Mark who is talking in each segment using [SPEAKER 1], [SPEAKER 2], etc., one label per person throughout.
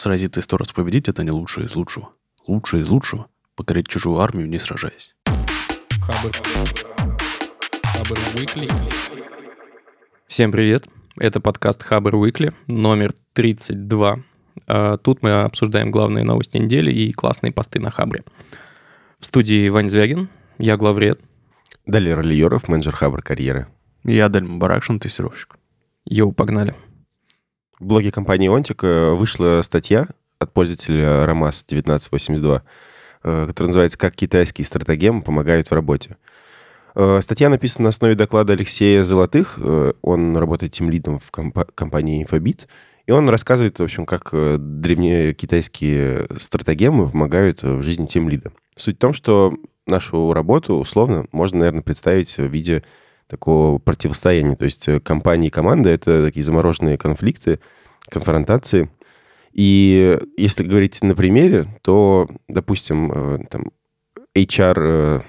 [SPEAKER 1] сразиться и сто раз победить, это не лучшее из лучшего. Лучшее из лучшего — покорить чужую армию, не сражаясь.
[SPEAKER 2] Хабр. Хабр Weekly.
[SPEAKER 3] Всем привет! Это подкаст Хабр Weekly, номер 32. А, Тут мы обсуждаем главные новости недели и классные посты на Хабре. В студии Вань Звягин, я главред.
[SPEAKER 4] Далее Ролиеров, менеджер Хабр карьеры.
[SPEAKER 1] Я Даль Баракшин, тестировщик.
[SPEAKER 3] Йоу, погнали.
[SPEAKER 4] В блоге компании Онтик э, вышла статья от пользователя Ромас 1982, э, которая называется «Как китайские стратегемы помогают в работе». Э, Статья написана на основе доклада Алексея Золотых. Он работает тимлидом в компа- компании Infobit. И он рассказывает, в общем, как древние китайские стратегемы помогают в жизни тимлида. Суть в том, что нашу работу условно можно, наверное, представить в виде такого противостояния. То есть э, компания и команда — это такие замороженные конфликты, конфронтации. И если говорить на примере, то, допустим, э, там, HR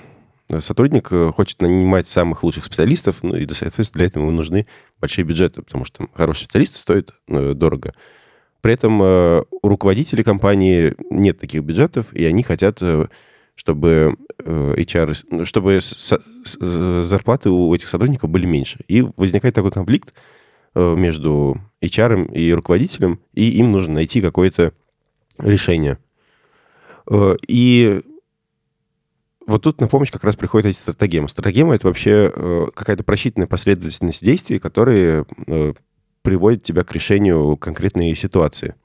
[SPEAKER 4] э, сотрудник хочет нанимать самых лучших специалистов, ну и, соответственно, для этого ему нужны большие бюджеты, потому что специалисты стоят э, дорого. При этом у руководителей компании нет таких бюджетов, и они хотят, чтобы э, HR, чтобы зарплаты у этих сотрудников были меньше. И возникает такой конфликт э, между HR и руководителем, и им нужно найти какое-то решение. Э, И вот тут на помощь как раз приходят эти стратегемы. Стратегема — это вообще какая-то просчитанная последовательность действий, которые приводят тебя к решению конкретной ситуации.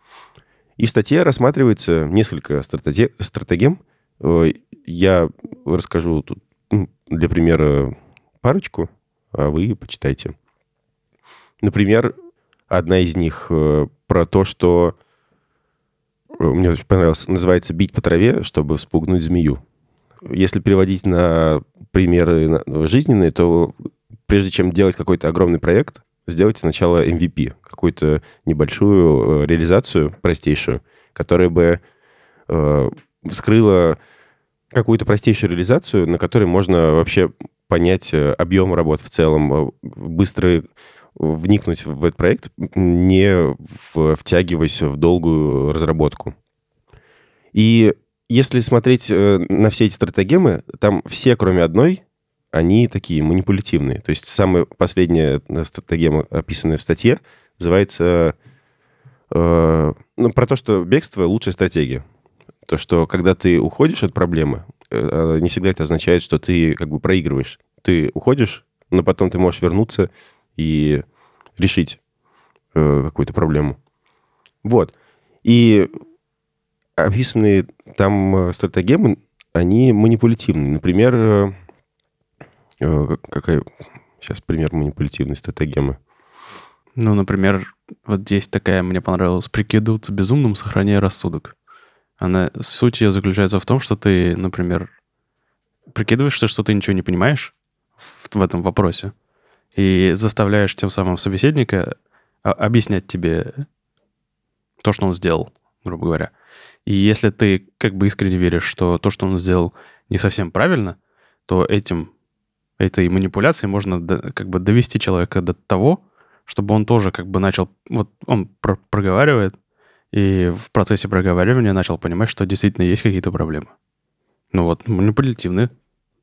[SPEAKER 4] И в статье рассматривается несколько стратеге- стратегем. Э, Я расскажу тут ну, для примера парочку, а вы почитайте. Например, одна из них э, про то, что э, мне очень понравилось, называется «бить по траве, чтобы вспугнуть змею». Если переводить на примеры жизненные, то прежде чем делать какой-то огромный проект, сделайте сначала MVP, какую-то небольшую реализацию простейшую, которая бы вскрыла какую-то простейшую реализацию, на которой можно вообще понять э, объем работ в целом, э, быстро вникнуть в этот проект, не втягиваясь в долгую разработку. И если смотреть э, на все эти стратегемы, там все, кроме одной, они такие манипулятивные. То есть самая последняя стратегема, описанная в статье, называется э, ну, про то, что бегство — лучшая стратегия. То, что когда ты уходишь от проблемы, э, не всегда это означает, что ты как бы проигрываешь. Ты уходишь, но потом ты можешь вернуться и решить э, какую-то проблему. Вот. И описанные там э, стратегемы, они манипулятивные. Например, э, э, как- какая... Сейчас пример манипулятивной стратегемы.
[SPEAKER 1] Ну, например, вот здесь такая мне понравилась. Прикидываться безумным, сохраняя рассудок. Она, суть ее заключается в том, что ты, например, прикидываешься, что ты ничего не понимаешь в, в этом вопросе, и заставляешь тем самым собеседника а- объяснять тебе то, что он сделал, грубо говоря. И если ты как бы искренне веришь, что то, что он сделал, не совсем правильно, то этим, этой манипуляцией можно до- как бы довести человека до того, чтобы он тоже как бы начал... Вот он про- проговаривает, и в процессе проговаривания начал понимать, что действительно есть какие-то проблемы. Ну вот, манипулятивная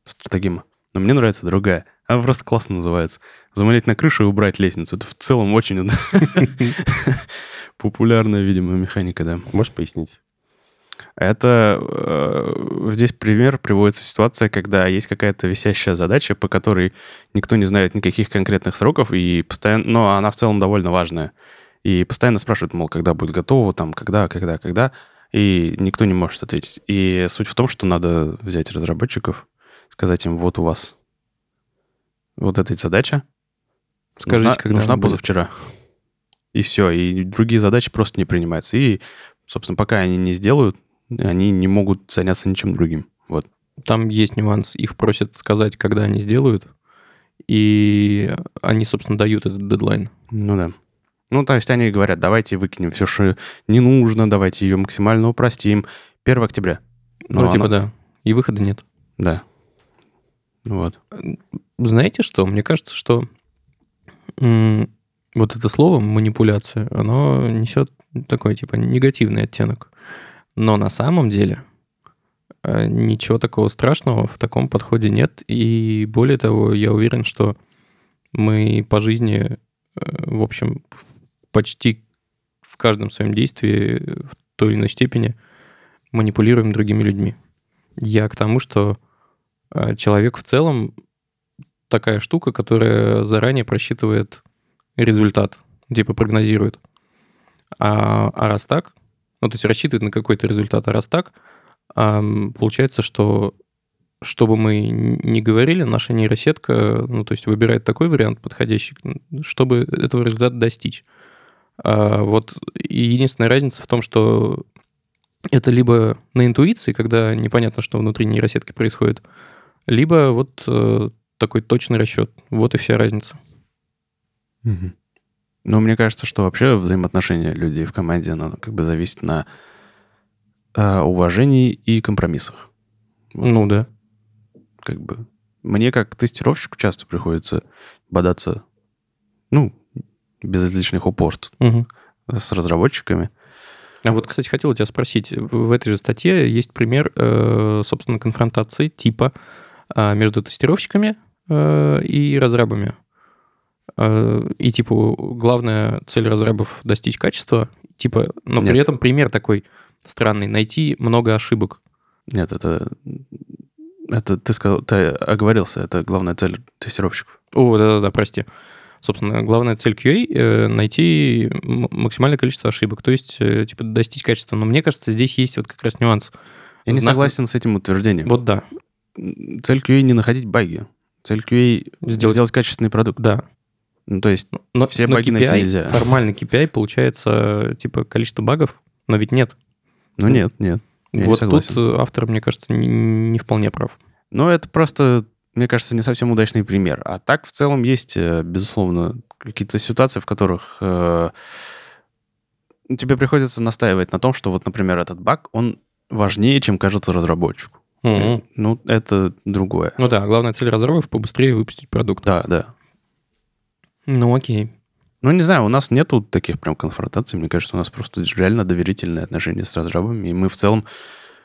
[SPEAKER 1] стратегема. Но мне нравится другая. Она просто классно называется. Заманить на крышу и убрать лестницу. Это в целом очень популярная, видимо, механика, да.
[SPEAKER 4] Можешь пояснить?
[SPEAKER 1] Это э, здесь пример приводится ситуация, когда есть какая-то висящая задача, по которой никто не знает никаких конкретных сроков, и постоянно, но она в целом довольно важная. И постоянно спрашивают, мол, когда будет готово, там, когда, когда, когда, и никто не может ответить. И суть в том, что надо взять разработчиков, сказать им, вот у вас вот эта задача,
[SPEAKER 3] Скажите,
[SPEAKER 1] нужна,
[SPEAKER 3] когда
[SPEAKER 1] нужна позавчера. И все, и другие задачи просто не принимаются. И, собственно, пока они не сделают, они не могут заняться ничем другим. Вот.
[SPEAKER 3] Там есть нюанс. Их просят сказать, когда они сделают, и они, собственно, дают этот дедлайн.
[SPEAKER 1] Ну да. Ну, то есть они говорят, давайте выкинем все, что не нужно, давайте ее максимально упростим. 1 октября.
[SPEAKER 3] Ну,
[SPEAKER 1] Но
[SPEAKER 3] типа,
[SPEAKER 1] оно-
[SPEAKER 3] да. И выхода нет.
[SPEAKER 1] Да. Вот.
[SPEAKER 3] Знаете что? Мне кажется, что Вот это слово манипуляция, оно несет такой типа негативный оттенок. Но на самом деле э, ничего такого страшного в таком подходе нет. И более того, я уверен, что мы по жизни, э, в общем, почти в каждом своем действии в той или иной степени манипулируем другими людьми. Я к тому, что э, человек в целом такая штука, которая заранее просчитывает результат, типа прогнозирует. А, а раз так, ну, то есть рассчитывает на какой-то результат, а раз так, получается, что что бы мы ни говорили, наша нейросетка, ну, то есть выбирает такой вариант подходящий, чтобы этого результата достичь. А вот и единственная разница в том, что это либо на интуиции, когда непонятно, что внутри нейросетки происходит, либо вот э, такой точный расчет. Вот и вся разница.
[SPEAKER 1] Мгм. Ну, мне кажется, что вообще взаимоотношения людей в команде, оно как бы зависит на э, уважении и компромиссах. Вот.
[SPEAKER 3] Ну да.
[SPEAKER 1] Как бы мне как тестировщику часто приходится бодаться, ну, без лишних упорств
[SPEAKER 3] Мгм.
[SPEAKER 1] с разработчиками.
[SPEAKER 3] А вот, кстати, хотел у тебя спросить. В этой же статье есть пример, э, собственно, конфронтации типа а, между тестировщиками э, и разрабами. Э, И, типа, главная цель разрабов — достичь качества, типа, но при
[SPEAKER 1] Нет.
[SPEAKER 3] этом пример такой странный — найти много ошибок.
[SPEAKER 1] Нет, это... Это ты сказал, ты оговорился, это главная цель тестировщиков.
[SPEAKER 3] О, да-да-да, прости. Собственно, главная цель QA э, — найти максимальное количество ошибок, то есть, э, типа, достичь качества. Но мне кажется, здесь есть вот как раз нюанс.
[SPEAKER 1] Я не
[SPEAKER 3] Зна-
[SPEAKER 1] согласен с этим утверждением.
[SPEAKER 3] Вот да,
[SPEAKER 1] Цель QA не находить баги. Цель QA
[SPEAKER 3] Сделать-
[SPEAKER 1] сделать, качественный продукт.
[SPEAKER 3] да.
[SPEAKER 1] Ну, то есть,
[SPEAKER 3] Но,
[SPEAKER 1] Все
[SPEAKER 3] но
[SPEAKER 1] баги найти
[SPEAKER 3] KPI,
[SPEAKER 1] нельзя.
[SPEAKER 3] Формально KPI получается типа количество багов, но ведь нет.
[SPEAKER 1] ну нет, нет. Я не
[SPEAKER 3] вот
[SPEAKER 1] согласен.
[SPEAKER 3] тут э, автор, мне кажется, не, не вполне прав.
[SPEAKER 1] Но это просто, мне кажется, не совсем удачный пример. А так, в целом, есть, э, безусловно, какие-то ситуации, в которых э, тебе приходится настаивать на том, что вот, например, этот баг, он важнее, чем кажется разработчику.
[SPEAKER 3] Мгм.
[SPEAKER 1] Ну, это другое.
[SPEAKER 3] Ну да, главная цель разработчиков побыстрее выпустить продукт.
[SPEAKER 1] Да, да.
[SPEAKER 3] Ну окей.
[SPEAKER 1] Ну, не знаю, у нас нету таких прям конфронтаций. Мне кажется, у нас просто реально доверительные отношения с разрабами, и мы в целом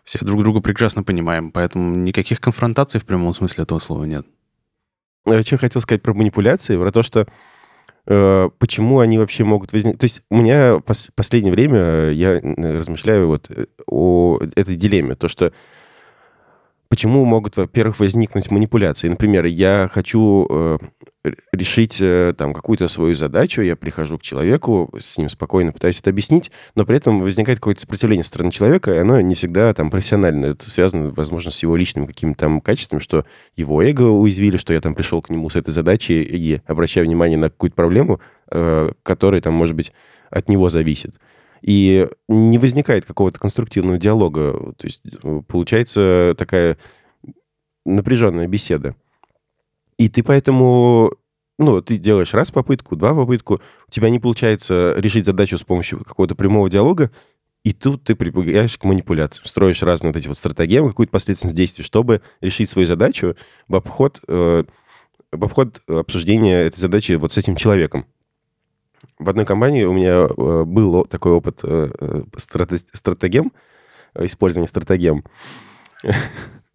[SPEAKER 1] все друг друга прекрасно понимаем, поэтому никаких конфронтаций в прямом смысле этого слова нет.
[SPEAKER 4] Э, Что я хотел сказать про манипуляции, про то, что э, почему они вообще могут возникнуть. То есть у меня пос- последнее время я э, размышляю вот э, о этой дилемме, то, что почему могут, во-первых, возникнуть манипуляции. Например, я хочу э, решить э, там какую-то свою задачу, я прихожу к человеку, с ним спокойно пытаюсь это объяснить, но при этом возникает какое-то сопротивление со стороны человека, и оно не всегда там профессионально. Это связано, возможно, с его личными какими-то там качествами, что его эго уязвили, что я там пришел к нему с этой задачей и обращаю внимание на какую-то проблему, э, которая там, может быть, от него зависит. И не возникает какого-то конструктивного диалога. То есть э, получается такая напряженная беседа. И ты поэтому, ну, ты делаешь раз попытку, два попытку, у тебя не получается решить задачу с помощью какого-то прямого диалога, и тут ты прибегаешь к манипуляциям, строишь разные вот эти вот стратегемы, какую-то последовательность действий, чтобы решить свою задачу в обход, э, в обход обсуждения этой задачи вот с этим человеком. В одной компании у меня э, был такой опыт э, э, страте- стратегем, использования стратегем.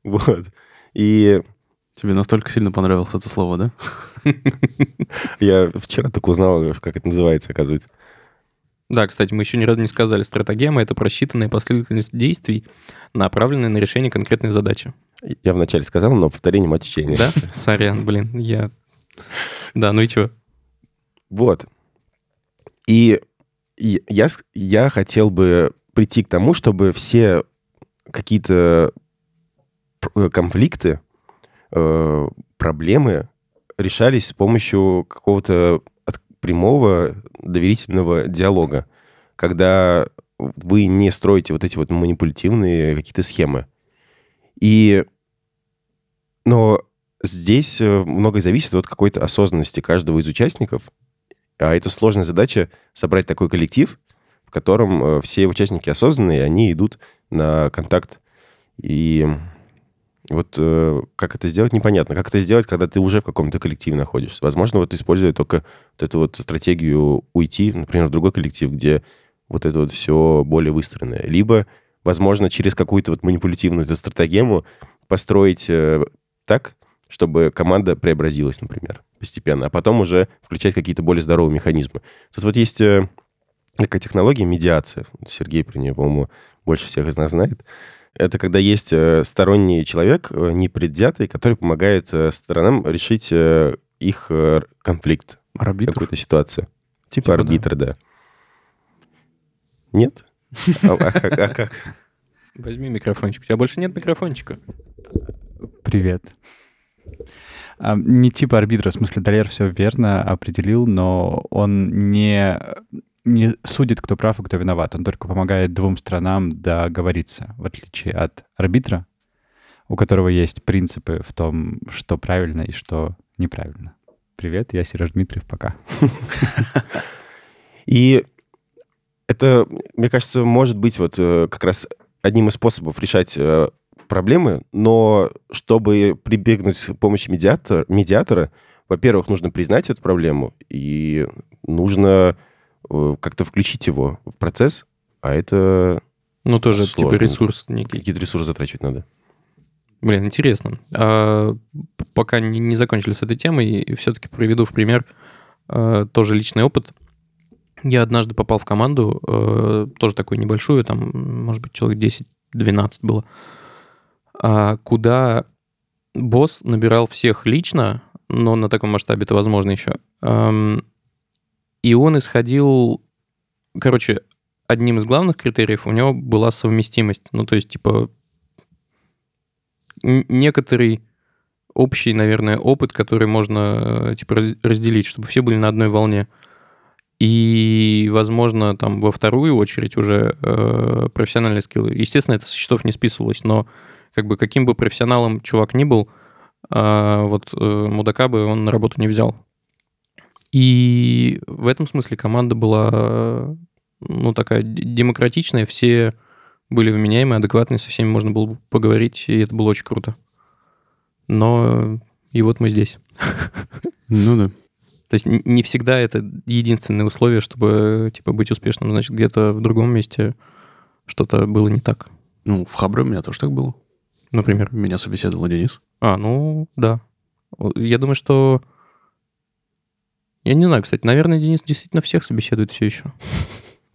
[SPEAKER 4] Вот. И
[SPEAKER 1] Тебе настолько сильно понравилось это слово, да?
[SPEAKER 4] я вчера только узнал, как это называется, оказывается.
[SPEAKER 3] Да, кстати, мы еще ни разу не сказали, стратегема — это просчитанная последовательность действий, направленная на решение конкретной задачи.
[SPEAKER 4] Я вначале сказал, но повторение мать чтения.
[SPEAKER 3] Да? Сорян, блин, я... Да, ну и чего?
[SPEAKER 4] Вот. И я, я хотел бы прийти к тому, чтобы все какие-то п- конфликты, э, проблемы решались с помощью какого-то от- прямого доверительного диалога, когда вы не строите вот эти вот манипулятивные какие-то схемы. И... Но здесь э, многое зависит от какой-то осознанности каждого из участников, а это сложная задача собрать такой коллектив, в котором э, все участники осознанные, они идут на контакт и Вот э, как это сделать, непонятно. Как это сделать, когда ты уже в каком-то коллективе находишься? Возможно, вот используя только вот эту вот стратегию уйти, например, в другой коллектив, где вот это вот все более выстроенное. Либо, возможно, через какую-то вот манипулятивную эту стратегему построить э, так, чтобы команда преобразилась, например, постепенно, а потом уже включать какие-то более здоровые механизмы. Тут вот есть э, такая технология медиация. Сергей про нее, по-моему, больше всех из нас знает. Это когда есть э, сторонний человек, э, непредвзятый, который помогает сторонам решить их конфликт
[SPEAKER 1] Арбитр?
[SPEAKER 4] какой-то ситуации. Типа,
[SPEAKER 1] Типа,
[SPEAKER 4] арбитр, да. Нет? А а как- а как?
[SPEAKER 3] Возьми микрофончик. У тебя больше нет микрофончика.
[SPEAKER 5] Привет. А, Не типа арбитра, в смысле, Далер все верно определил, но он не, не судит, кто прав и кто виноват. Он только помогает двум странам договориться, в отличие от арбитра, у которого есть принципы в том, что правильно и что неправильно. Привет, я Сереж Дмитриев, пока.
[SPEAKER 4] И это, мне кажется, может быть вот э, как раз одним из способов решать э, проблемы, но чтобы прибегнуть к помощи медиатора, медиатора, во-первых, нужно признать эту проблему, и нужно э, как-то включить его в процесс, а это
[SPEAKER 3] Ну, тоже типа
[SPEAKER 4] Сложно.
[SPEAKER 3] ресурс некий.
[SPEAKER 4] какие-то ресурсы затрачивать надо.
[SPEAKER 3] Блин, интересно. А, пока не, не закончили с этой темой, все-таки приведу в пример а, тоже личный опыт. Я однажды попал в команду, э, тоже такую небольшую, там, может быть, человек 10-12 было, а, куда босс набирал всех лично, но на таком масштабе это возможно еще. И он исходил, короче, одним из главных критериев у него была совместимость. Ну, то есть, типа, некоторый общий, наверное, опыт, который можно э, типа раз- разделить, чтобы все были на одной волне. И, возможно, там во вторую очередь уже э, профессиональные скиллы. Естественно, это со счетов не списывалось, но как бы каким бы профессионалом чувак ни был, а, вот э, мудака бы он на работу не взял. И в этом смысле команда была, ну, такая демократичная, все были вменяемые, адекватные, со всеми можно было поговорить, и это было очень круто. Но и вот мы здесь.
[SPEAKER 1] Ну да.
[SPEAKER 3] То есть не всегда это единственное условие, чтобы типа быть успешным. Значит, где-то в другом месте что-то было не так.
[SPEAKER 1] Ну, в Хабре у меня тоже так было.
[SPEAKER 3] Например.
[SPEAKER 1] Меня собеседовал Денис.
[SPEAKER 3] А, ну да. Я думаю, что... Я не знаю, кстати. Наверное, Денис действительно всех собеседует все еще.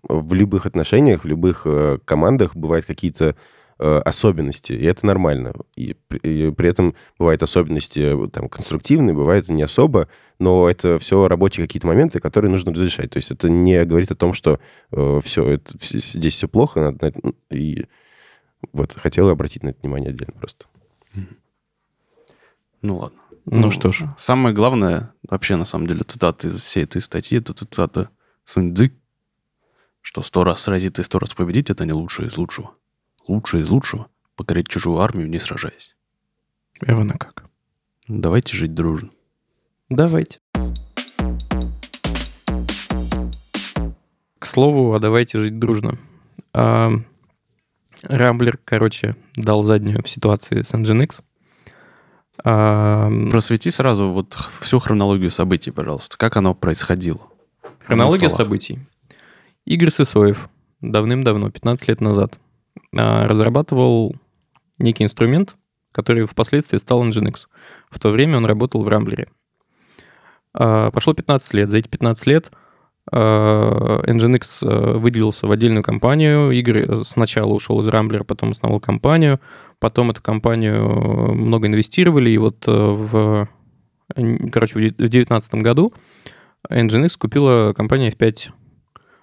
[SPEAKER 4] В любых отношениях, в любых э, командах бывают какие-то э, особенности, и это нормально. И, при- и при этом бывают особенности э, там, конструктивные, бывают не особо, но это все рабочие какие-то моменты, которые нужно разрешать. То есть это не говорит о том, что все, это, здесь все плохо, надо, ну, и вот хотел обратить на это внимание отдельно просто.
[SPEAKER 1] Ну ладно.
[SPEAKER 3] Ну, что ж.
[SPEAKER 1] Самое главное, вообще, на самом деле, цитата из всей этой статьи, это цитата Сунь Цзы, что сто раз сразиться и сто раз победить – это не лучшее из лучшего. Лучшее из лучшего – покорить чужую армию, не сражаясь.
[SPEAKER 3] Эвана как?
[SPEAKER 1] Давайте жить дружно.
[SPEAKER 3] Давайте. К слову, а давайте жить дружно. А, Рамблер, короче, дал заднюю в ситуации с Nginx. А,
[SPEAKER 1] Просвети сразу вот всю хронологию событий, пожалуйста. Как оно происходило?
[SPEAKER 3] Хронология событий. Игорь Сысоев давным-давно, 15 лет назад, а, разрабатывал некий инструмент, который впоследствии стал Nginx. В то время он работал в Рамблере. А, Прошло 15 лет. За эти 15 лет Nginx а, выделился в отдельную компанию. Игорь э, сначала ушел из Рамблера, потом основал компанию. Потом эту компанию э, много инвестировали. И вот э, в, короче, в 2019 году Nginx купила компания F5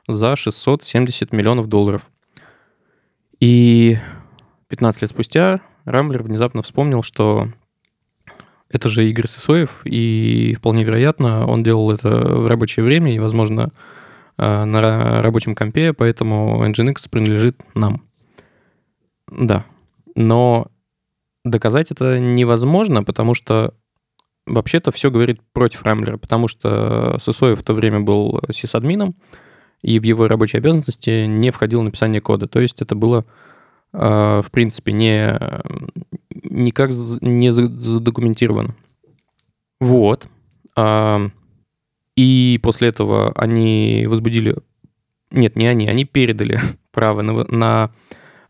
[SPEAKER 3] за 670 миллионов долларов. И 15 лет спустя Рамблер внезапно вспомнил, что это же Игорь Сысоев, и вполне вероятно, он делал это в рабочее время и, возможно, э, на ра- рабочем компе, поэтому Nginx принадлежит нам. Да. Но доказать это невозможно, потому что вообще-то все говорит против Рамблера, потому что Сысоев в то время был сисадмином, и в его рабочие обязанности не входило написание кода. То есть это было, э, в принципе, не, никак не за- задокументировано. Вот. А, и после этого они возбудили... Нет, не они, они передали право на, на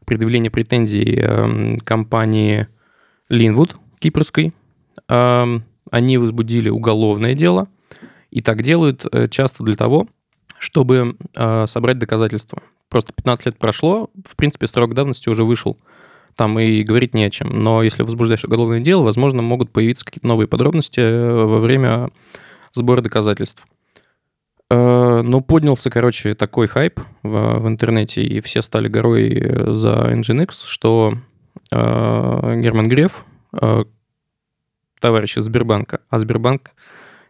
[SPEAKER 3] предъявление претензий эм, компании Линвуд кипрской. Эм, Они возбудили уголовное дело, и так делают э, часто для того, чтобы э, собрать доказательства. Просто 15 лет прошло, в принципе, срок давности уже вышел. Там и говорить не о чем. Но если возбуждаешь уголовное дело, возможно, могут появиться какие-то новые подробности э, во время сбора доказательств. Э, Но поднялся, короче, такой хайп в, в интернете, и все стали горой э, за Nginx, что э, Герман Греф, э, товарищ из Сбербанка, а Сбербанк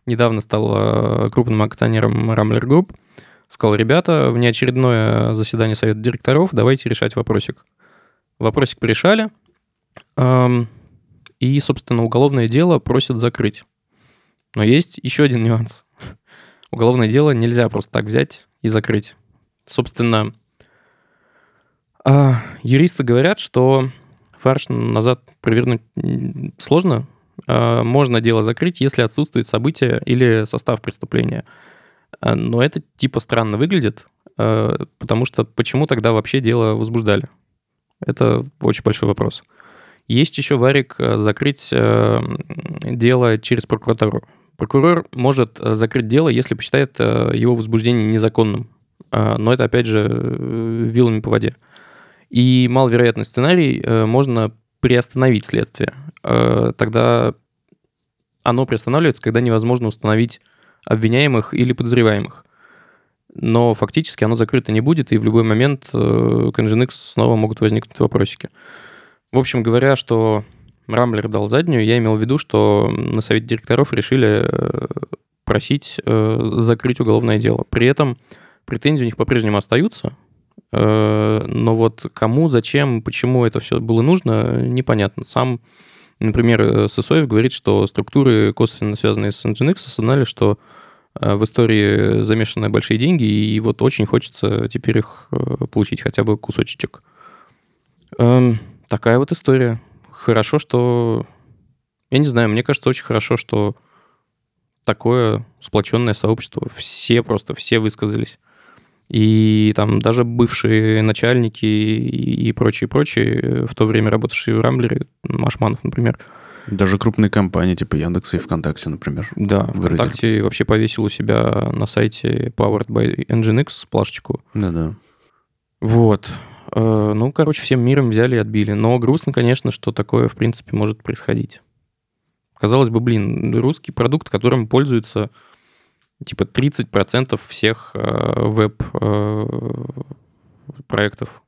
[SPEAKER 3] недавно стал э, крупным акционером Rambler Group, сказал, ребята, внеочередное заседание совета директоров, давайте решать вопросик. Вопросик порешали, и, собственно, уголовное дело просят закрыть. Но есть еще один нюанс. Уголовное дело нельзя просто так взять и закрыть. Собственно, а, юристы говорят, что фарш назад провернуть сложно. А, Можно дело закрыть, если отсутствует событие или состав преступления. А, Но это типа странно выглядит, потому что почему тогда вообще дело возбуждали? Это очень большой вопрос. Есть еще варик э, закрыть э, дело через прокуратуру. Прокурор может э, закрыть дело, если посчитает его возбуждение незаконным. Но это, опять же, вилами по воде. И маловероятный сценарий можно приостановить следствие. Тогда оно приостанавливается, когда невозможно установить обвиняемых или подозреваемых. Но фактически оно закрыто не будет, и в любой момент э, к Nginx снова могут возникнуть вопросики. В общем, говоря, что Рамблер дал заднюю, я имел в виду, что на совете директоров решили э, просить э, закрыть уголовное дело. При этом претензии у них по-прежнему остаются, но вот кому, зачем, почему это все было нужно, непонятно. Сам, например, Сысоев говорит, что структуры, косвенно связанные с Nginx, осознали, что в истории замешаны большие деньги, и вот очень хочется теперь их э, получить хотя бы кусочек. Эм, Такая вот история. Хорошо, что... Я не знаю, мне кажется, очень хорошо, что такое сплоченное сообщество. Все просто, все высказались. И там даже бывшие начальники и прочие, прочие, в то время работавшие в Рамблере, Машманов, например,
[SPEAKER 1] Даже крупные компании, типа Яндекса и ВКонтакте, например.
[SPEAKER 3] да,
[SPEAKER 1] Выразили.
[SPEAKER 3] ВКонтакте вообще повесил у себя на сайте Powered by Nginx плашечку.
[SPEAKER 1] Да-да.
[SPEAKER 3] Вот. Э, Ну, короче, всем миром взяли и отбили. Но грустно, конечно, что такое, в принципе, может происходить. Казалось бы, блин, русский продукт, которым пользуются типа 30% всех э, веб-проектов.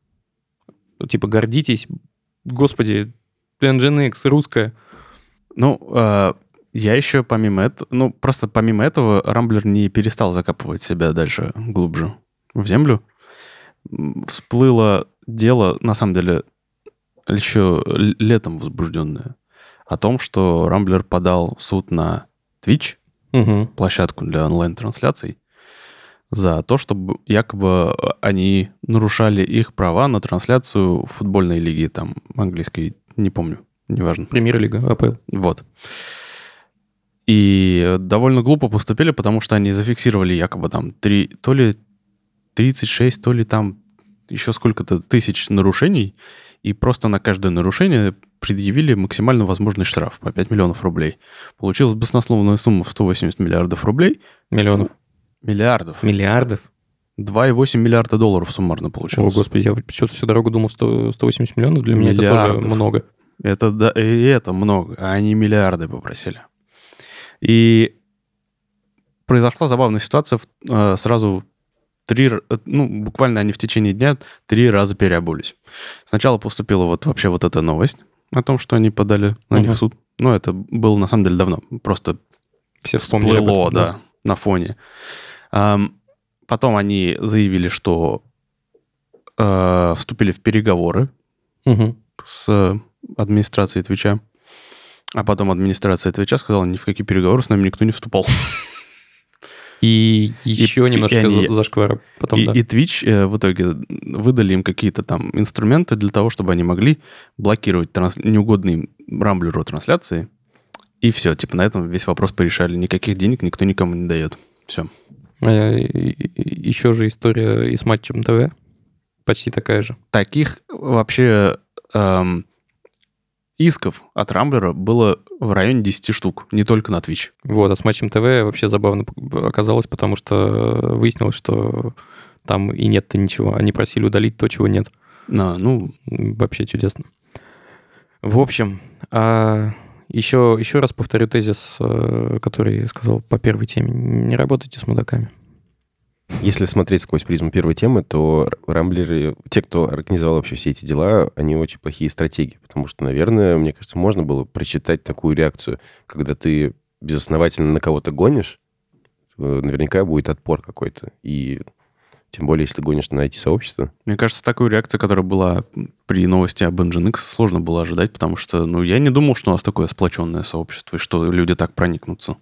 [SPEAKER 3] Типа, гордитесь. Господи, Nginx, русская.
[SPEAKER 1] Ну, э, я еще помимо этого, ну, просто помимо этого, Рамблер не перестал закапывать себя дальше глубже в землю. Всплыло дело, на самом деле, еще летом возбужденное, о том, что Рамблер подал суд на Twitch,
[SPEAKER 3] Мгм.
[SPEAKER 1] площадку для онлайн-трансляций, за то, чтобы якобы они нарушали их права на трансляцию футбольной лиги, там, английской, не помню, неважно.
[SPEAKER 3] Премьер-лига, АПЛ.
[SPEAKER 1] Вот. И довольно глупо поступили, потому что они зафиксировали якобы там три, то ли 36, то ли там еще сколько-то тысяч нарушений, и просто на каждое нарушение предъявили максимально возможный штраф по 5 миллионов рублей. Получилась баснословная сумма в 180 миллиардов рублей.
[SPEAKER 3] Миллионов.
[SPEAKER 1] Миллиардов.
[SPEAKER 3] Миллиардов.
[SPEAKER 1] 2,8 миллиарда долларов суммарно
[SPEAKER 3] О,
[SPEAKER 1] получилось.
[SPEAKER 3] господи, я что-то всю дорогу думал, 100, 180 миллионов. Для меня это
[SPEAKER 1] Миллиардов.
[SPEAKER 3] тоже много.
[SPEAKER 1] Это, да, и это много, а они миллиарды попросили. И произошла забавная ситуация. э, Сразу три, э, ну, буквально они в течение дня три раза переобулись. Сначала поступила вот вообще вот эта новость о том, что они подали на них в суд. Ну, это было на самом деле давно. Просто
[SPEAKER 3] Все вспомнили
[SPEAKER 1] всплыло,
[SPEAKER 3] этом,
[SPEAKER 1] да, на фоне. Потом они заявили, что э, вступили в переговоры
[SPEAKER 3] Мгм.
[SPEAKER 1] с администрацией Твича. А потом администрация Твича сказала, ни в какие переговоры с нами никто не вступал.
[SPEAKER 3] И еще
[SPEAKER 1] и
[SPEAKER 3] немножко
[SPEAKER 1] они-
[SPEAKER 3] за- зашквара потом,
[SPEAKER 1] и,
[SPEAKER 3] да.
[SPEAKER 1] и Twitch э, в итоге выдали им какие-то там инструменты для того, чтобы они могли блокировать транс- неугодные рамблеру трансляции. И все, типа на этом весь вопрос порешали. Никаких денег никто никому не дает. Все.
[SPEAKER 3] еще же история и с матчем ТВ. Почти такая же.
[SPEAKER 1] Таких вообще эм, исков от рамблера было в районе 10 штук, не только на Twitch.
[SPEAKER 3] Вот, а с матчем ТВ вообще забавно оказалось, потому что выяснилось, что там и нет-то ничего. Они просили удалить то, чего нет.
[SPEAKER 1] На, ну,
[SPEAKER 3] Вообще чудесно. В общем, а, еще, еще раз повторю тезис, э, который я сказал по первой теме. Не работайте с мудаками.
[SPEAKER 4] Если смотреть сквозь призму первой темы, то рамблеры, те, кто организовал вообще все эти дела, они очень плохие стратеги. Потому что, наверное, мне кажется, можно было прочитать такую реакцию, когда ты безосновательно на кого-то гонишь, э, наверняка будет отпор какой-то. И тем более, если гонишь на IT-сообщество.
[SPEAKER 1] мне кажется, такую реакцию, которая была при новости об Nginx, сложно было ожидать, потому что, ну, я не думал, что у нас такое сплоченное сообщество, и что люди так проникнутся.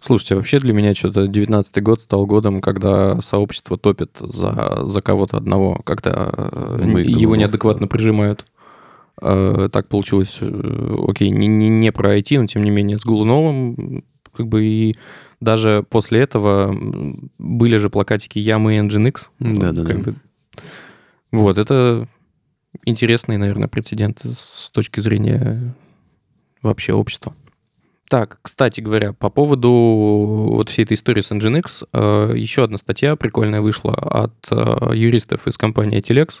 [SPEAKER 3] Слушайте, вообще для меня что-то 19 год стал годом, когда сообщество топит за, за кого-то одного, когда э,
[SPEAKER 1] Мы
[SPEAKER 3] его
[SPEAKER 1] голубов,
[SPEAKER 3] неадекватно прижимают. Э, Так получилось, э, окей, не, не, не про IT, но тем не менее с Голуновым, как бы и даже после этого были же плакатики «Я, мы, Nginx».
[SPEAKER 1] Да-да-да.
[SPEAKER 3] Как бы. Вот, это интересный, наверное, прецедент с точки зрения вообще общества. Так, кстати говоря, по поводу вот всей этой истории с Nginx, э, еще одна статья прикольная вышла от э, юристов из компании Telex э,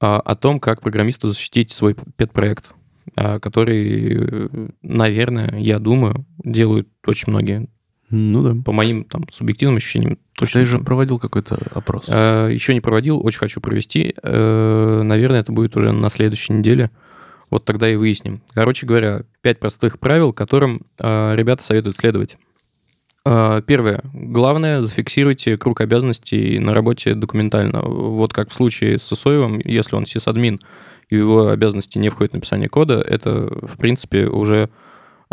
[SPEAKER 3] о том, как программисту защитить свой пет-проект, э, который, наверное, я думаю, делают очень многие.
[SPEAKER 1] Ну да.
[SPEAKER 3] По моим там субъективным ощущениям, точно.
[SPEAKER 1] Ты же проводил какой-то опрос.
[SPEAKER 3] Еще не проводил, очень хочу провести. Наверное, это будет уже на следующей неделе. Вот тогда и выясним. Короче говоря, пять простых правил, которым э, ребята советуют следовать. Э, Первое. Главное, зафиксируйте круг обязанностей на работе документально. Вот как в случае с Сосоевым, если он сисадмин, и в его обязанности не входит написание кода, это, в принципе, уже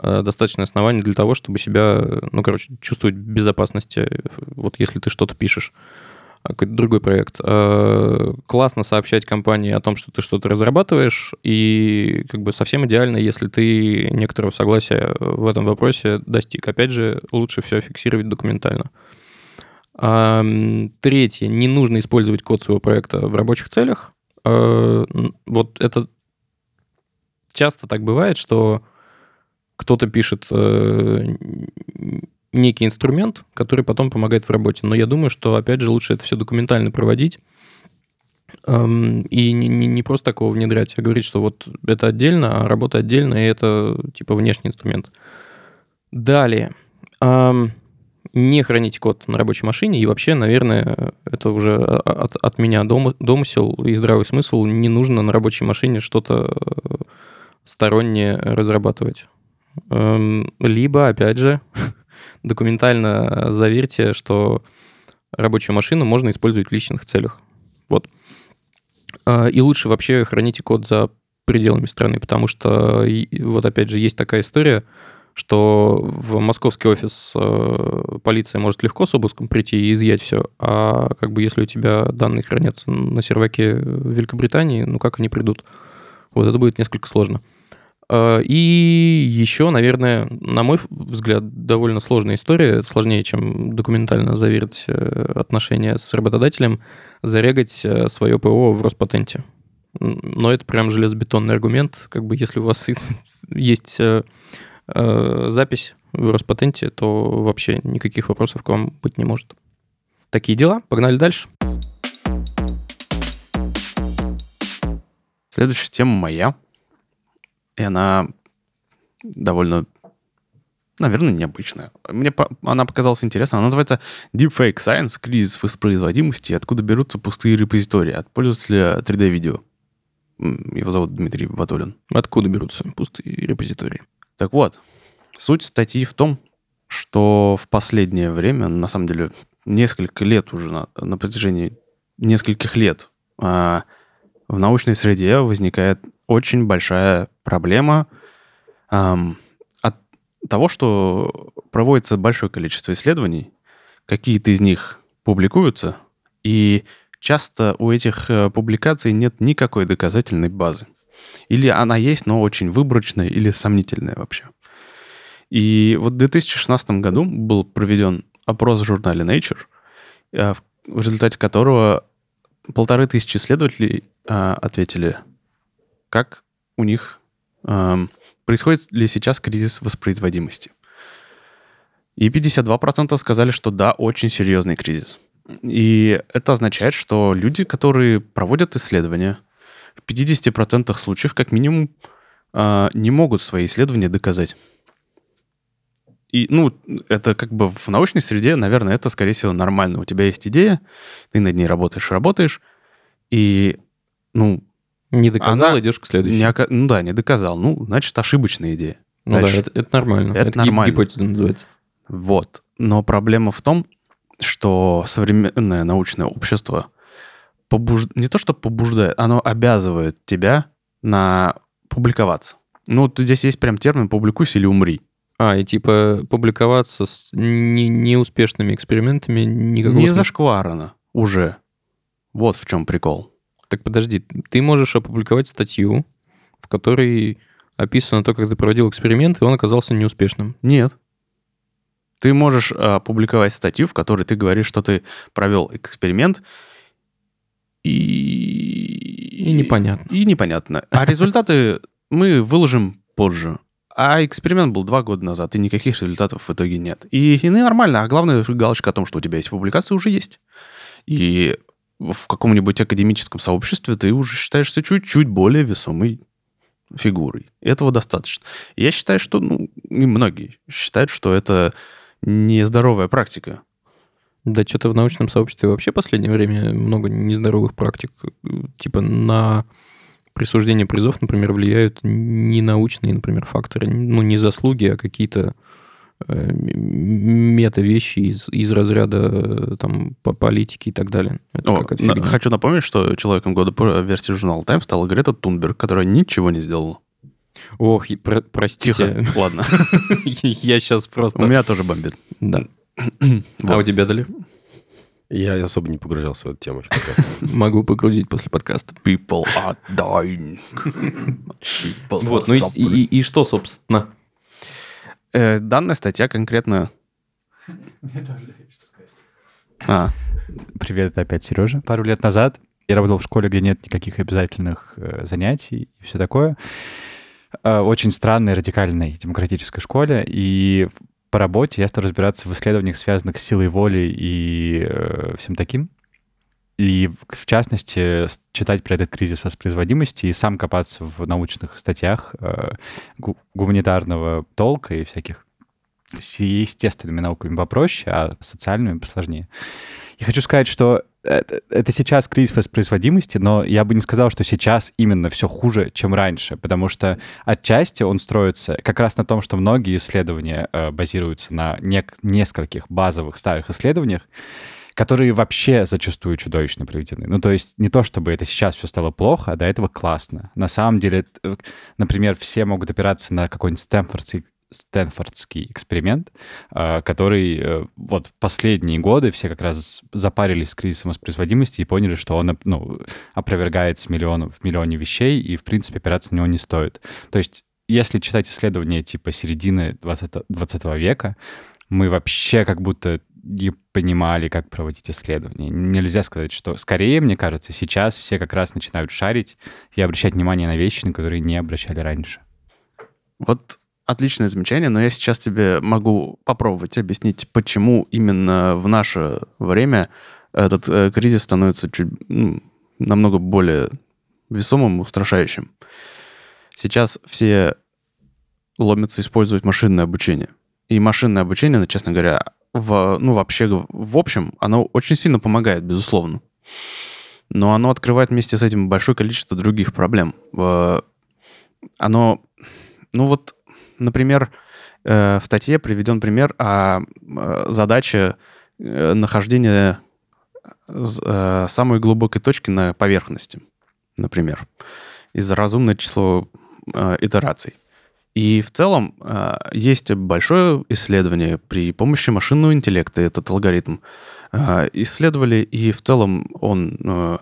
[SPEAKER 3] э, достаточное основание для того, чтобы себя, ну, короче, чувствовать в безопасности, вот если ты что-то пишешь а, какой-то другой проект. Э, Классно сообщать компании о том, что ты что-то разрабатываешь, и как бы совсем идеально, если ты некоторого согласия в этом вопросе достиг. Опять же, лучше все фиксировать документально. Третье. Не нужно использовать код своего проекта в рабочих целях. Э, Вот это часто так бывает, что кто-то пишет э, некий инструмент, который потом помогает в работе. Но я думаю, что, опять же, лучше это все документально проводить эм, и не, не- не просто такого внедрять, а говорить, что вот это отдельно, а работа отдельно, и это типа внешний инструмент. Далее. Ам, не храните код на рабочей машине, и вообще, наверное, это уже от, от меня дом- домысел и здравый смысл. Не нужно на рабочей машине что-то э, стороннее разрабатывать. Эм, Либо, опять же, документально заверьте, что рабочую машину можно использовать в личных целях. Вот. А, И лучше вообще храните код за пределами страны, потому что вот опять же есть такая история, что в московский офис э, полиция может легко с обыском прийти и изъять все, а как бы если у тебя данные хранятся на серваке в Великобритании, ну как они придут? Вот это будет несколько сложно. Э, И еще, наверное, на мой взгляд, довольно сложная история, сложнее, чем документально заверить э, отношения с работодателем, зарегать э, свое ПО в Роспатенте. Но это прям железобетонный аргумент. Как бы если у вас есть э, э, запись в Роспатенте, то вообще никаких вопросов к вам быть не может. Такие дела. Погнали дальше.
[SPEAKER 1] Следующая тема моя. И она довольно, наверное, необычная. Мне по- она показалась интересной. Она называется Deepfake Science, кризис воспроизводимости, откуда берутся пустые репозитории от пользователя 3D-видео. М, Его зовут Дмитрий Батулин.
[SPEAKER 3] Откуда берутся пустые репозитории?
[SPEAKER 1] Так вот, суть статьи в том, что в последнее время, на самом деле, несколько лет уже, на, на протяжении нескольких лет, а, в научной среде возникает очень большая проблема ам, от того, что проводится большое количество исследований, какие-то из них публикуются, и часто у этих э, публикаций нет никакой доказательной базы. Или она есть, но очень выборочная или сомнительная вообще. И вот в 2016 году был проведен опрос в журнале Nature, э, в результате которого полторы тысячи исследователей э, ответили, как у них эм, происходит ли сейчас кризис воспроизводимости. И 52% сказали, что да, очень серьезный кризис. И это означает, что люди, которые проводят исследования, в 50% случаев как минимум э, не могут свои исследования доказать. И, ну, это как бы в научной среде, наверное, это, скорее всего, нормально. У тебя есть идея, ты над ней работаешь, работаешь, и, ну...
[SPEAKER 3] Не доказал,
[SPEAKER 1] Она
[SPEAKER 3] идешь к следующей.
[SPEAKER 1] Не, ока- ну да, не доказал. Ну, значит, ошибочная идея.
[SPEAKER 3] Ну да,
[SPEAKER 1] Дальше.
[SPEAKER 3] это, это нормально.
[SPEAKER 1] Это
[SPEAKER 3] гип-
[SPEAKER 1] нормально.
[SPEAKER 3] гипотеза называется.
[SPEAKER 1] Вот. Но проблема в том, что современное научное общество побуж- не то что побуждает, оно обязывает тебя на публиковаться. Ну, вот здесь есть прям термин «публикуйся или умри».
[SPEAKER 3] А, и типа публиковаться с не- неуспешными экспериментами никакого
[SPEAKER 1] не
[SPEAKER 3] смысла.
[SPEAKER 1] зашкварено уже. Вот в чем прикол.
[SPEAKER 3] Так подожди, ты можешь опубликовать статью, в которой описано то, как ты проводил эксперимент, и он оказался неуспешным.
[SPEAKER 1] Нет. Ты можешь а, публиковать статью, в которой ты говоришь, что ты провел эксперимент, и...
[SPEAKER 3] И непонятно.
[SPEAKER 1] И непонятно. А результаты мы выложим позже. А эксперимент был два года назад, и никаких результатов в итоге нет. И, и нормально. А главное, галочка о том, что у тебя есть публикация, уже есть. И в каком-нибудь академическом сообществе ты уже считаешься чуть-чуть более весомой фигурой. Этого достаточно. Я считаю, что, ну, и многие считают, что это нездоровая практика.
[SPEAKER 3] Да что-то в научном сообществе вообще в последнее время много нездоровых практик. Типа на присуждение призов, например, влияют не научные, например, факторы. Ну, не заслуги, а какие-то мета-вещи из, из разряда э, там, по политики и так далее. Это
[SPEAKER 1] О, на- хочу напомнить, что человеком года по версии журнала Time стала Грета Тунберг, которая ничего не сделала.
[SPEAKER 3] Ох, про-
[SPEAKER 1] Тихо,
[SPEAKER 3] простите.
[SPEAKER 1] ладно.
[SPEAKER 3] Я сейчас
[SPEAKER 1] У
[SPEAKER 3] просто...
[SPEAKER 1] меня тоже бомбит.
[SPEAKER 3] Да. А у тебя, Дали?
[SPEAKER 4] Я особо не погружался в эту тему.
[SPEAKER 3] Могу погрузить после подкаста.
[SPEAKER 1] People are dying. People
[SPEAKER 3] Вот,
[SPEAKER 1] are
[SPEAKER 3] ну и, и- и что, собственно?
[SPEAKER 1] Э, Данная статья конкретно... А,
[SPEAKER 5] Привет, это опять Сережа. Пару лет назад я работал в школе, где нет никаких обязательных э, занятий и все такое. Э, очень странной, радикальной демократической школе. И по работе я стал разбираться в исследованиях, связанных с силой воли и э, всем таким. И в частности читать про этот кризис воспроизводимости и сам копаться в научных статьях э, гу- гуманитарного толка и всяких с естественными науками попроще, а социальными посложнее. Я хочу сказать, что это, сейчас кризис воспроизводимости, но я бы не сказал, что сейчас именно все хуже, чем раньше, потому что отчасти он строится как раз на том, что многие исследования э, базируются на нек- нескольких базовых старых исследованиях, которые вообще зачастую чудовищно проведены. Ну, то есть не то, чтобы это сейчас все стало плохо, а до этого классно. На самом деле, э, например, все могут опираться на какой-нибудь Стэнфордский Стэнфордский эксперимент, э, который э, вот последние годы все как раз запарились с кризисом воспроизводимости и поняли, что он ну, опровергается миллионов, в миллионе вещей, и, в принципе, опираться на него не стоит. То есть если читать исследования типа середины 20, 20 века, мы вообще как будто не понимали, как проводить исследования. Нельзя сказать, что... Скорее, мне кажется, сейчас все как раз начинают шарить и обращать внимание на вещи, на которые не обращали раньше.
[SPEAKER 1] вот отличное замечание, но я сейчас тебе могу попробовать объяснить, почему именно в наше время этот э, кризис становится чуть ну, намного более весомым, устрашающим. Сейчас все ломятся использовать машинное обучение. И машинное обучение, ну, честно говоря, в, ну, вообще, в общем, оно очень сильно помогает, безусловно. Но оно открывает вместе с этим большое количество других проблем. Э, Оно, ну вот, например, э, в статье приведен пример о э, задаче нахождения самой глубокой точки на поверхности, например, из-за разумное число итераций. И в целом э, есть большое исследование при помощи машинного интеллекта, этот алгоритм э, исследовали, и в целом он в-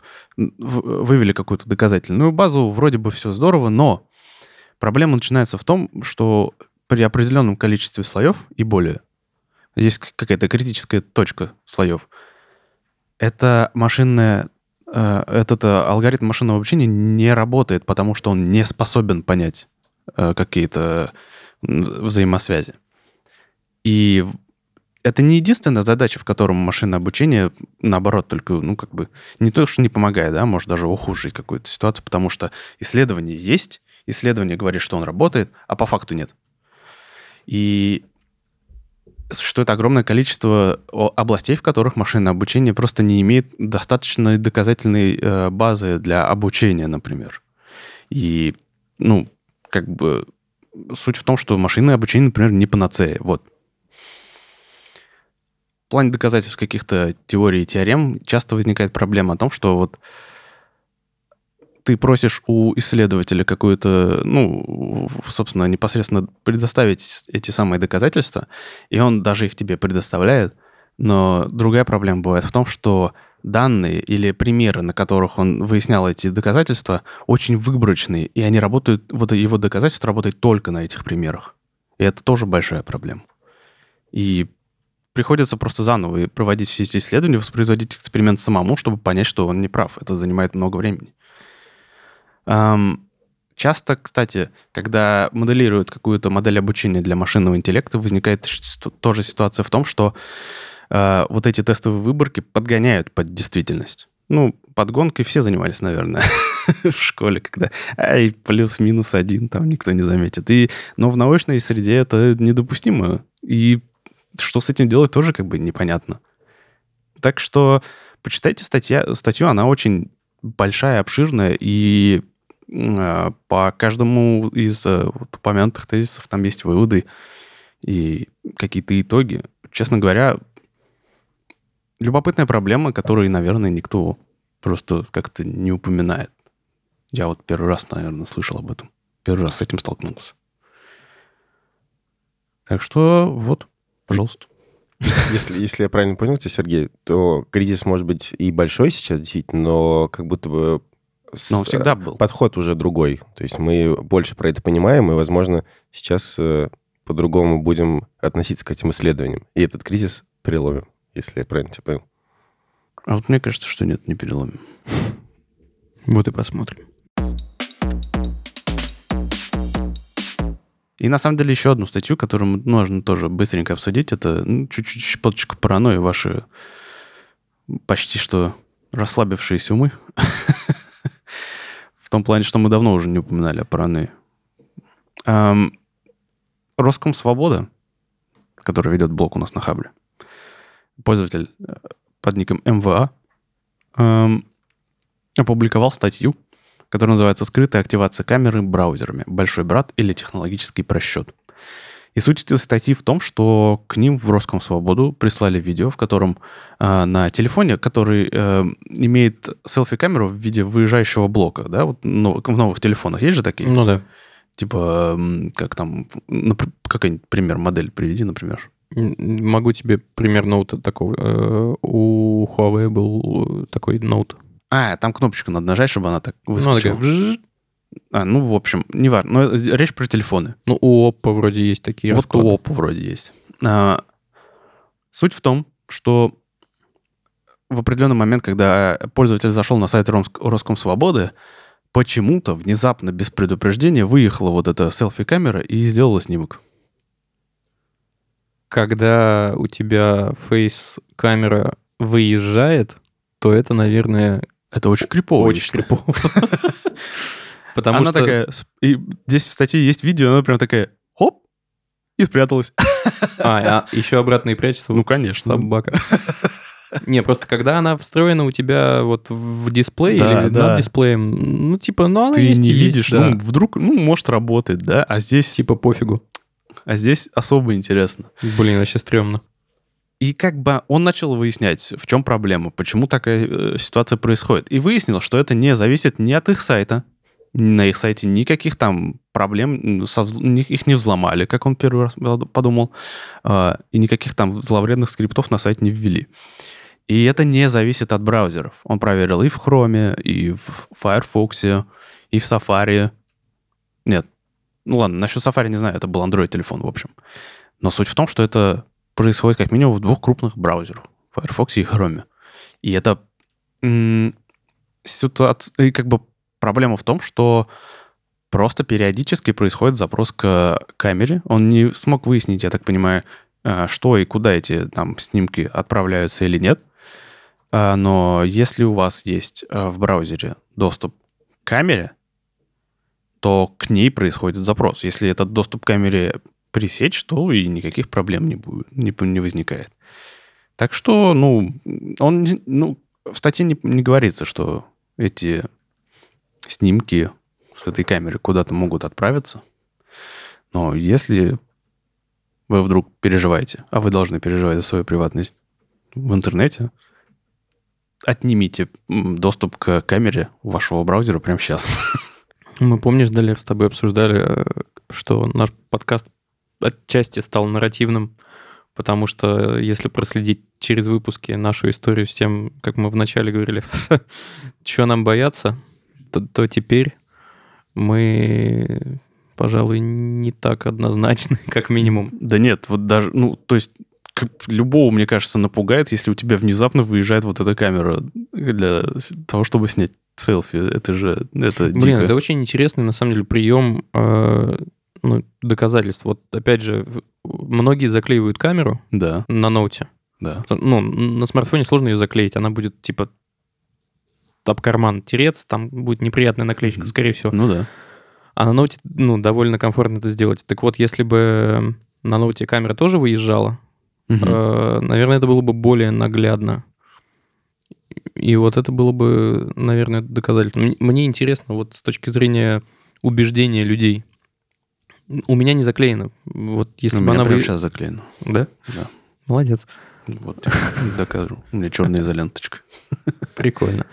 [SPEAKER 1] вывели какую-то доказательную базу, вроде бы все здорово, но проблема начинается в том, что при определенном количестве слоев и более есть какая-то критическая точка слоев. Это машинная этот алгоритм машинного обучения не работает, потому что он не способен понять какие-то м, взаимосвязи. И это не единственная задача, в котором машинное обучение, наоборот, только, ну, как бы, не то, что не помогает, да, может даже ухудшить какую-то ситуацию, потому что исследование есть, исследование говорит, что он работает, а по факту нет. И это огромное количество областей, в которых машинное обучение просто не имеет достаточной доказательной э, базы для обучения, например. И, ну, как бы суть в том, что машинное обучение, например, не панацея. Вот. В плане доказательств каких-то теорий и теорем часто возникает проблема о том, что вот ты просишь у исследователя какую-то, ну, собственно, непосредственно предоставить эти самые доказательства, и он даже их тебе предоставляет, но другая проблема бывает в том, что данные или примеры, на которых он выяснял эти доказательства, очень выборочные, и они работают, вот его доказательства работают только на этих примерах. И это тоже большая проблема. И приходится просто заново проводить все эти исследования, воспроизводить эксперимент самому, чтобы понять, что он не прав. Это занимает много времени. Часто, кстати, когда моделируют какую-то модель обучения для машинного интеллекта, возникает тоже ситуация в том, что э, вот эти тестовые выборки подгоняют под действительность. Ну, подгонкой все занимались, наверное, в школе, когда ай, плюс-минус один, там никто не заметит. И, но в научной среде это недопустимо. И что с этим делать, тоже как бы непонятно. Так что почитайте статья, статью, она очень большая, обширная, и э, по каждому из э, вот упомянутых тезисов там есть выводы и какие-то итоги. Честно говоря, любопытная проблема, которую, наверное, никто просто как-то не упоминает. Я вот первый раз, наверное, слышал об этом. Первый раз с этим столкнулся. Так что вот, пожалуйста.
[SPEAKER 4] Если, если я правильно понял тебя, Сергей, то кризис может быть и большой сейчас, действительно, но как будто бы с-
[SPEAKER 1] Но он всегда был.
[SPEAKER 4] подход уже другой. То есть мы больше про это понимаем, и, возможно, сейчас э, по-другому будем относиться к этим исследованиям. И этот кризис переломим, если я правильно тебя понял.
[SPEAKER 1] А вот мне кажется, что нет, не переломим.
[SPEAKER 3] Вот и посмотрим.
[SPEAKER 1] И на самом деле еще одну статью, которую можно тоже быстренько обсудить, это ну, чуть-чуть щепоточку паранойи ваши почти что расслабившиеся умы. В том плане, что мы давно уже не упоминали о паранойи. Эм, Роском Свобода, который ведет блог у нас на Хабре, пользователь э, под ником МВА, эм, опубликовал статью, который называется «Скрытая активация камеры браузерами. Большой брат или технологический просчет». И суть этой статьи в том, что к ним в Роском Свободу прислали видео, в котором э, на телефоне, который э, имеет селфи-камеру в виде выезжающего блока, да, вот нов- в новых телефонах есть же такие?
[SPEAKER 3] Ну да.
[SPEAKER 1] Типа, как там, какой-нибудь пример, модель приведи, например.
[SPEAKER 3] Могу тебе пример ноута такого. э, У Huawei был э, такой ноут.
[SPEAKER 1] А, там кнопочку надо нажать, чтобы она так
[SPEAKER 3] Ну,
[SPEAKER 1] выскочила.
[SPEAKER 3] вжж.
[SPEAKER 1] А, ну, в общем, не важно. Но э, речь про телефоны.
[SPEAKER 3] Ну, у Oppo вроде есть такие
[SPEAKER 1] Вот
[SPEAKER 3] расклады.
[SPEAKER 1] у Oppo вроде есть. А, суть в том, что в определенный момент, когда пользователь зашел на сайт Роском Свободы, почему-то внезапно, без предупреждения, выехала вот эта селфи-камера и сделала снимок.
[SPEAKER 3] Когда у тебя фейс-камера выезжает, то это, наверное,
[SPEAKER 1] Это очень крипово.
[SPEAKER 3] очень крипово. Потому
[SPEAKER 1] она
[SPEAKER 3] что...
[SPEAKER 1] такая... И здесь в статье есть видео, она прям такая... Хоп! И спряталась.
[SPEAKER 3] А, а еще обратно и прячется.
[SPEAKER 1] Ну,
[SPEAKER 3] вот
[SPEAKER 1] конечно.
[SPEAKER 3] Собака. Не, просто когда она встроена у тебя вот в дисплей
[SPEAKER 1] Да,
[SPEAKER 3] или
[SPEAKER 1] да.
[SPEAKER 3] над дисплеем, ну, типа, ну, она
[SPEAKER 1] Ты
[SPEAKER 3] есть
[SPEAKER 1] не
[SPEAKER 3] и есть,
[SPEAKER 1] видишь,
[SPEAKER 3] да.
[SPEAKER 1] ну, вдруг, ну, может работать, да? А здесь,
[SPEAKER 3] Типа пофигу.
[SPEAKER 1] А здесь особо интересно.
[SPEAKER 3] Блин, вообще стрёмно.
[SPEAKER 1] И как бы он начал выяснять, в чем проблема, почему такая э, ситуация происходит. И выяснил, что это не зависит ни от их сайта, На их сайте никаких там проблем, их не взломали, как он первый раз подумал, а, и никаких там зловредных скриптов на сайт не ввели. И это не зависит от браузеров. Он проверил и в Chrome, и в Firefox, и в Safari. Ну ладно, насчет Safari не знаю, это был Android-телефон, в общем. Но суть в том, что это происходит как минимум в двух крупных браузерах. Firefox и Chrome. И это м, ситуация... И как бы проблема в том, что просто периодически происходит запрос к камере. Он не смог выяснить, я так понимаю, э, что и куда эти там снимки отправляются или нет. А, Но если у вас есть э, в браузере доступ к камере, то к ней происходит запрос. Если этот доступ к камере пресечь, то и никаких проблем не будет, не, не возникает. Так что, ну, он, ну, в статье не, не говорится, что эти снимки с этой камеры куда-то могут отправиться. Но если вы вдруг переживаете, а вы должны переживать за свою приватность в интернете, отнимите доступ к камере вашего браузера прямо сейчас.
[SPEAKER 3] Мы, помнишь, Далер, с тобой обсуждали, э, что наш подкаст отчасти стал нарративным, потому что э, если проследить через выпуски нашу историю с тем, как мы вначале говорили, чего нам бояться, то, то теперь мы, пожалуй, не так однозначны, как минимум.
[SPEAKER 1] Да нет, вот даже, ну, то есть любого, мне кажется, напугает, если у тебя внезапно выезжает вот эта камера для того, чтобы снять селфи. Это же, это
[SPEAKER 3] Блин,
[SPEAKER 1] дико.
[SPEAKER 3] это очень интересный, на самом деле, прием э, ну, доказательств. Вот, опять же, многие заклеивают камеру
[SPEAKER 1] Да,
[SPEAKER 3] на ноуте.
[SPEAKER 1] да.
[SPEAKER 3] Ну, на смартфоне сложно ее заклеить, она будет, типа, об карман тереться, там будет неприятная наклеечка, скорее всего.
[SPEAKER 1] Ну да.
[SPEAKER 3] А на ноуте, ну, довольно комфортно это сделать. Так вот, если бы на ноуте камера тоже выезжала,
[SPEAKER 1] Мгм.
[SPEAKER 3] э, наверное, это было бы более наглядно. И вот это было бы, наверное, доказательство. М- Мне интересно, вот с точки зрения убеждения людей. У меня не заклеено. Вот если
[SPEAKER 1] У
[SPEAKER 3] бы
[SPEAKER 1] меня
[SPEAKER 3] она
[SPEAKER 1] прямо сейчас заклеено.
[SPEAKER 3] Да?
[SPEAKER 1] Да.
[SPEAKER 3] Молодец.
[SPEAKER 1] Вот, докажу. У меня черная изоленточка.
[SPEAKER 3] Прикольно.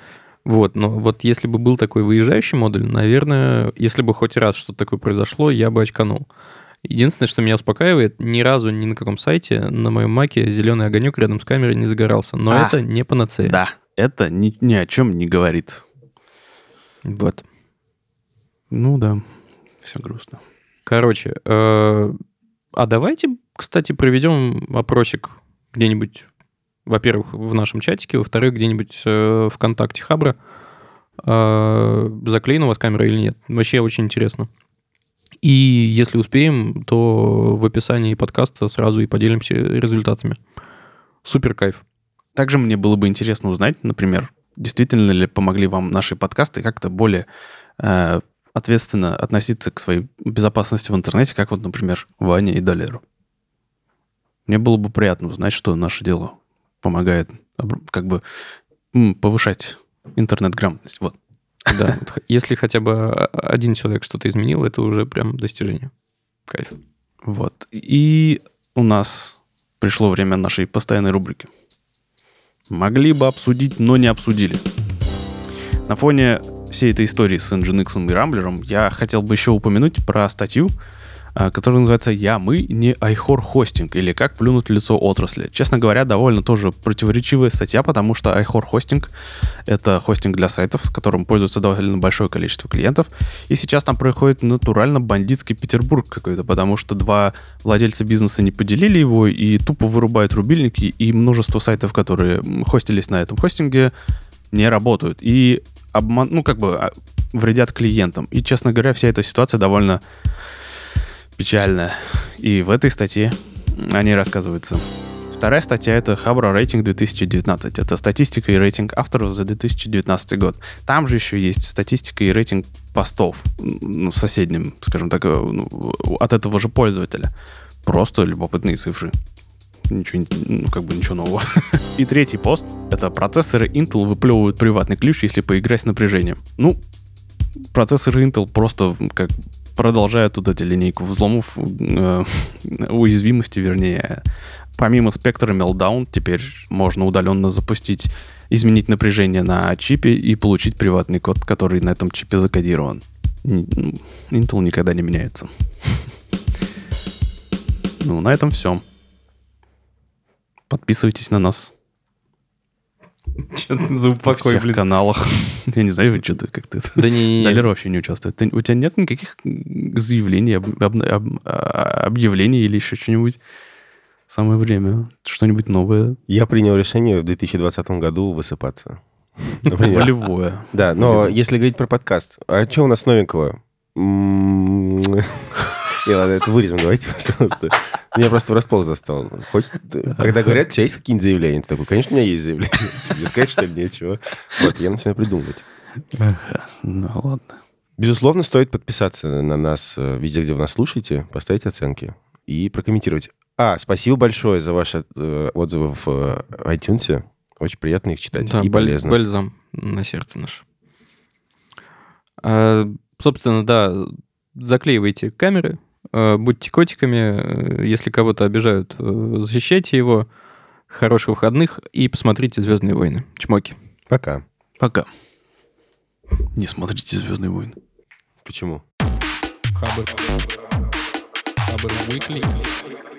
[SPEAKER 3] Вот, но вот если бы был такой выезжающий модуль, наверное, если бы хоть раз что-то такое произошло, я бы очканул. Единственное, что меня успокаивает, ни разу ни на каком сайте на моем маке зеленый огонек рядом с камерой не загорался. Но
[SPEAKER 1] А,
[SPEAKER 3] это не панацея.
[SPEAKER 1] Да, это ни, ни о чем не говорит.
[SPEAKER 3] Вот.
[SPEAKER 1] Ну да, все грустно.
[SPEAKER 3] Короче, э, а давайте, кстати, проведем опросик где-нибудь, во-первых, в нашем чатике, во-вторых, где-нибудь э, ВКонтакте Хабра. Э, заклеена у вас камера или нет? Вообще очень интересно. И если успеем, то в описании подкаста сразу и поделимся результатами. Супер кайф.
[SPEAKER 1] Также мне было бы интересно узнать, например, действительно ли помогли вам наши подкасты как-то более э, ответственно относиться к своей безопасности в интернете, как вот, например, Ваня и Далеру. Мне было бы приятно узнать, что наше дело помогает как бы повышать интернет-грамотность. Вот.
[SPEAKER 3] Да, если хотя бы один человек что-то изменил, это уже прям достижение. Кайф.
[SPEAKER 1] Вот. И у нас пришло время нашей постоянной рубрики. Могли бы обсудить, но не обсудили. На фоне всей этой истории с Nginx и Рамблером я хотел бы еще упомянуть про статью, а, которая называется «Я, мы, не iHor хостинг» или «Как плюнуть в лицо отрасли». Честно говоря, довольно тоже противоречивая статья, потому что iHor хостинг — это хостинг для сайтов, которым пользуется довольно большое количество клиентов, и сейчас там происходит натурально бандитский Петербург какой-то, потому что два владельца бизнеса не поделили его и тупо вырубают рубильники, и множество сайтов, которые хостились на этом хостинге, не работают. И обман, ну, как бы а, вредят клиентам. И, честно говоря, вся эта ситуация довольно печальная. И в этой статье о ней рассказывается. Вторая статья — это Хабра рейтинг 2019. Это статистика и рейтинг авторов за 2019 год. Там же еще есть статистика и рейтинг постов ну, соседним, скажем так, э, ну, от этого же пользователя. Просто любопытные цифры. Ничего, ну, как бы ничего нового. И третий пост — это процессоры Intel выплевывают приватный ключ, если поиграть с напряжением. Ну, процессоры Intel просто как продолжают вот эти линейку взломов, э, уязвимости, вернее. Помимо спектра Meltdown, теперь можно удаленно запустить, изменить напряжение на чипе и получить приватный код, который на этом чипе закодирован. Ну, Intel никогда не меняется. Ну, на этом все. Подписывайтесь на нас
[SPEAKER 3] Что ты за упокой,
[SPEAKER 1] всех
[SPEAKER 3] блин.
[SPEAKER 1] каналах. Я не знаю, что ты как-то... это-
[SPEAKER 3] Да не,
[SPEAKER 1] Далер вообще не участвует. Ты- у тебя нет никаких заявлений, об- об- об- а, объявлений или еще что-нибудь? Самое время. Что-нибудь новое.
[SPEAKER 4] Я принял решение в 2020 году высыпаться. Например.
[SPEAKER 1] Волевое.
[SPEAKER 4] Да, но если говорить про подкаст, а что у нас новенького? Не, ладно, это вырежем, давайте, пожалуйста. Меня просто врасплох застал. Хочешь, ты- когда говорят, у тебя есть какие-нибудь заявления? Ты такой, конечно, у меня есть заявление. Тебе сказать, что ли, нечего? Вот, я начинаю придумывать.
[SPEAKER 1] Ну, ладно.
[SPEAKER 4] Безусловно, стоит подписаться на нас э, везде, где вы нас слушаете, поставить оценки и прокомментировать. А, спасибо большое за ваши э, отзывы в э, iTunes. Очень приятно их читать
[SPEAKER 3] Да,
[SPEAKER 4] и полезно.
[SPEAKER 3] бальзам на сердце наше. А, собственно, да, заклеивайте камеры, будьте котиками, э, если кого-то обижают, э, защищайте его. Хороших выходных и посмотрите «Звездные войны». Чмоки.
[SPEAKER 4] Пока.
[SPEAKER 1] Пока. Не смотрите «Звездные войны».
[SPEAKER 4] Почему?
[SPEAKER 2] Хабр. Хабр Weekly.